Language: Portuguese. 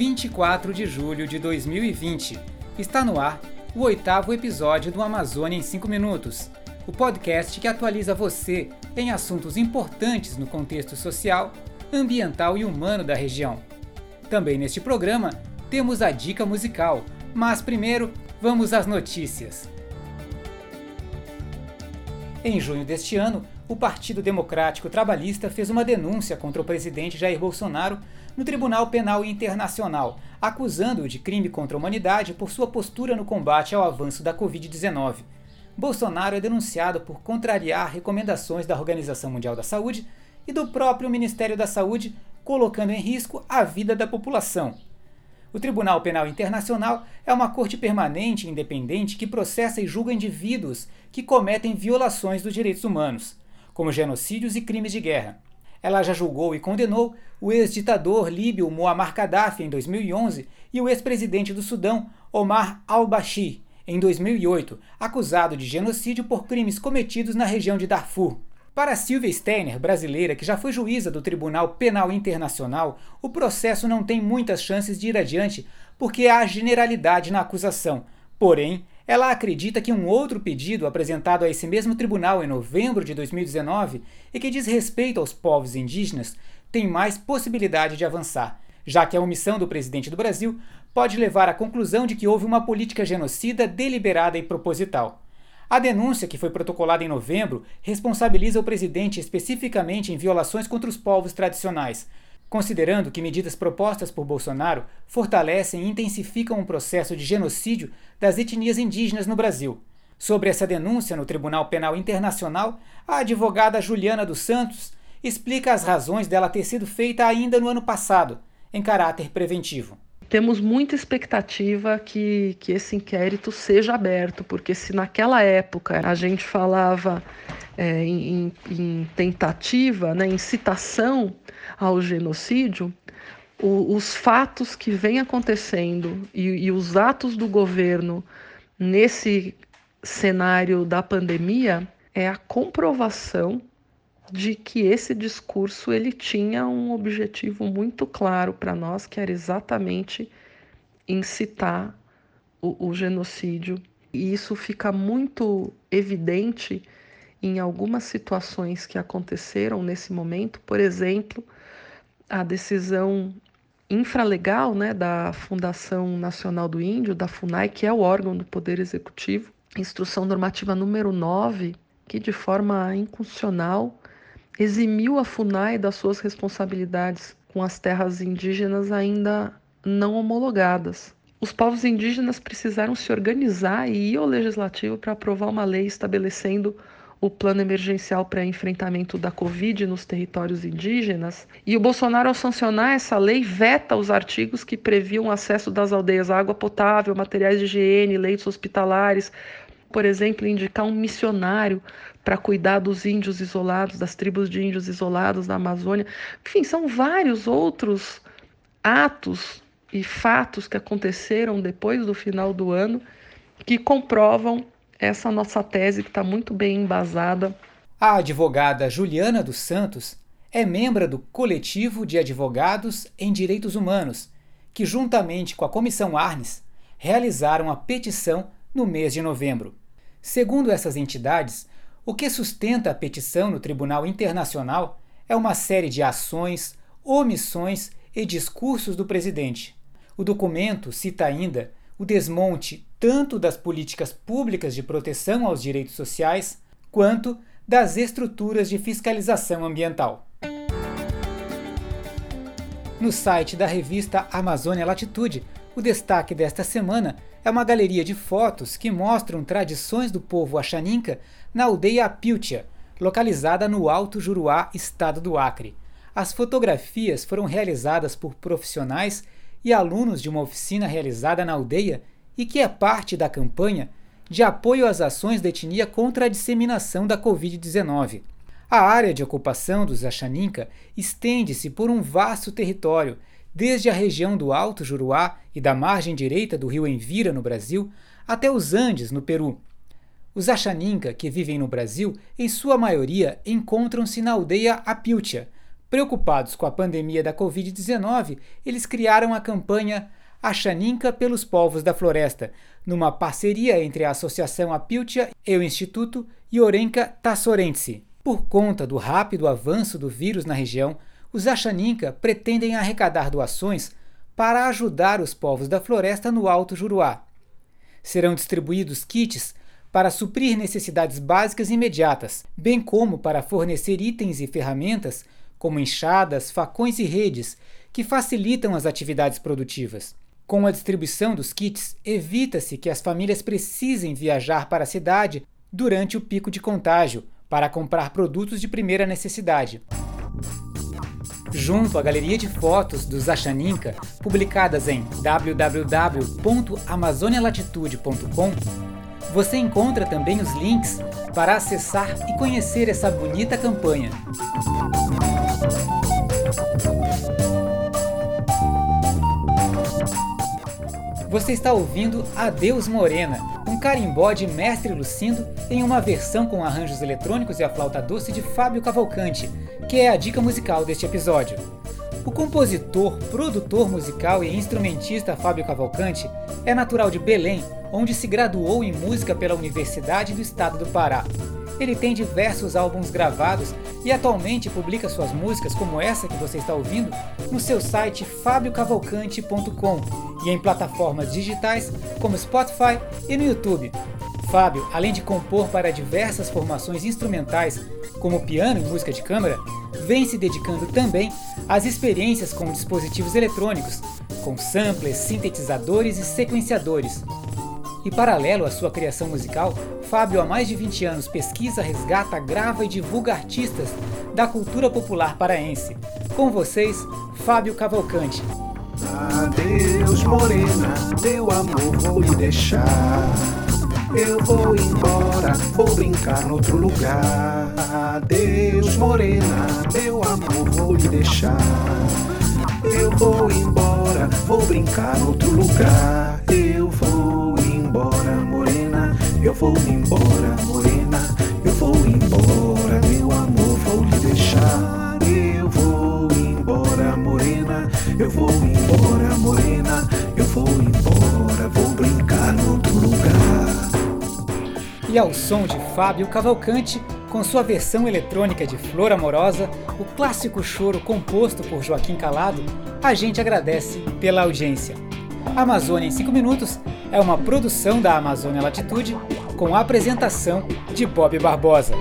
24 de julho de 2020. Está no ar o oitavo episódio do Amazônia em 5 Minutos, o podcast que atualiza você em assuntos importantes no contexto social, ambiental e humano da região. Também neste programa temos a dica musical, mas primeiro vamos às notícias. Em junho deste ano, o Partido Democrático Trabalhista fez uma denúncia contra o presidente Jair Bolsonaro no Tribunal Penal Internacional, acusando-o de crime contra a humanidade por sua postura no combate ao avanço da Covid-19. Bolsonaro é denunciado por contrariar recomendações da Organização Mundial da Saúde e do próprio Ministério da Saúde, colocando em risco a vida da população. O Tribunal Penal Internacional é uma corte permanente e independente que processa e julga indivíduos que cometem violações dos direitos humanos, como genocídios e crimes de guerra. Ela já julgou e condenou o ex-ditador líbio Muammar Gaddafi em 2011 e o ex-presidente do Sudão, Omar al-Bashir, em 2008, acusado de genocídio por crimes cometidos na região de Darfur. Para Silvia Steiner, brasileira que já foi juíza do Tribunal Penal Internacional, o processo não tem muitas chances de ir adiante porque há generalidade na acusação. Porém, ela acredita que um outro pedido apresentado a esse mesmo tribunal em novembro de 2019 e que diz respeito aos povos indígenas tem mais possibilidade de avançar, já que a omissão do presidente do Brasil pode levar à conclusão de que houve uma política genocida deliberada e proposital. A denúncia, que foi protocolada em novembro, responsabiliza o presidente especificamente em violações contra os povos tradicionais, considerando que medidas propostas por Bolsonaro fortalecem e intensificam o um processo de genocídio das etnias indígenas no Brasil. Sobre essa denúncia no Tribunal Penal Internacional, a advogada Juliana dos Santos explica as razões dela ter sido feita ainda no ano passado, em caráter preventivo temos muita expectativa que, que esse inquérito seja aberto, porque se naquela época a gente falava é, em, em, tentativa, né, incitação ao genocídio, o, os fatos que vêm acontecendo e, e os atos do governo nesse cenário da pandemia é a comprovação de que esse discurso ele tinha um objetivo muito claro para nós, que era exatamente incitar o, o genocídio. E isso fica muito evidente em algumas situações que aconteceram nesse momento, por exemplo, a decisão infralegal né, da Fundação Nacional do Índio, da FUNAI, que é o órgão do Poder Executivo, instrução normativa número 9, que de forma inconstitucional eximiu a FUNAI das suas responsabilidades com as terras indígenas ainda não homologadas. Os povos indígenas precisaram se organizar e ir ao legislativo para aprovar uma lei estabelecendo o plano emergencial para enfrentamento da Covid nos territórios indígenas. E o Bolsonaro, ao sancionar essa lei, veta os artigos que previam acesso das aldeias à água potável, materiais de higiene, leitos hospitalares, por exemplo, indicar um missionário para cuidar dos índios isolados, das tribos de índios isolados na Amazônia. Enfim, são vários outros atos e fatos que aconteceram depois do final do ano que comprovam essa nossa tese que está muito bem embasada. A advogada Juliana dos Santos é membro do Coletivo de Advogados em Direitos Humanos, que, juntamente com a Comissão Arnes, realizaram a petição no mês de novembro. Segundo essas entidades, o que sustenta a petição no Tribunal Internacional é uma série de ações, omissões e discursos do presidente. O documento cita ainda o desmonte tanto das políticas públicas de proteção aos direitos sociais quanto das estruturas de fiscalização ambiental. No site da revista Amazônia Latitude, o destaque desta semana é uma galeria de fotos que mostram tradições do povo Axaninca na aldeia Apiltia, localizada no Alto Juruá, estado do Acre. As fotografias foram realizadas por profissionais e alunos de uma oficina realizada na aldeia e que é parte da campanha de apoio às ações da etnia contra a disseminação da Covid-19. A área de ocupação dos Axaninca estende-se por um vasto território desde a região do Alto Juruá e da margem direita do rio Envira, no Brasil, até os Andes, no Peru. Os Axaninca, que vivem no Brasil, em sua maioria encontram-se na aldeia Apiltia, Preocupados com a pandemia da Covid-19, eles criaram a campanha A Xaninca pelos Povos da Floresta, numa parceria entre a Associação Apiltia e o Instituto Iorenka Tassorense. Por conta do rápido avanço do vírus na região, os Axaninca pretendem arrecadar doações para ajudar os povos da floresta no Alto Juruá. Serão distribuídos kits para suprir necessidades básicas imediatas, bem como para fornecer itens e ferramentas como enxadas, facões e redes que facilitam as atividades produtivas. Com a distribuição dos kits, evita-se que as famílias precisem viajar para a cidade durante o pico de contágio para comprar produtos de primeira necessidade. Junto à galeria de fotos dos Achaninka, publicadas em www.amazonialatitude.com, você encontra também os links para acessar e conhecer essa bonita campanha. Você está ouvindo Adeus Morena, um carimbó de Mestre Lucindo em uma versão com arranjos eletrônicos e a flauta doce de Fábio Cavalcante, que é a dica musical deste episódio. O compositor, produtor musical e instrumentista Fábio Cavalcante é natural de Belém, onde se graduou em música pela Universidade do Estado do Pará. Ele tem diversos álbuns gravados e atualmente publica suas músicas, como essa que você está ouvindo, no seu site fabiocavalcante.com e em plataformas digitais como Spotify e no YouTube. Fábio, além de compor para diversas formações instrumentais, como piano e música de câmara, vem se dedicando também às experiências com dispositivos eletrônicos, com samplers, sintetizadores e sequenciadores. E paralelo à sua criação musical, Fábio há mais de 20 anos pesquisa, resgata, grava e divulga artistas da cultura popular paraense. Com vocês, Fábio Cavalcante. Adeus, morena, meu amor, vou lhe deixar. Eu vou embora, vou brincar noutro lugar. Adeus, morena, meu amor, vou lhe deixar. Eu vou embora, vou brincar noutro lugar. Eu vou embora, morena, eu vou embora, morena, eu vou embora, meu amor, vou lhe deixar. Eu vou embora, morena, eu vou embora, morena, eu vou embora, vou brincar noutro lugar. E ao som de Fábio Cavalcante, com sua versão eletrônica de Flor Amorosa, o clássico choro composto por Joaquim Calado, a gente agradece pela audiência. Amazônia em 5 Minutos é uma produção da Amazônia Latitude com a apresentação de Bob Barbosa.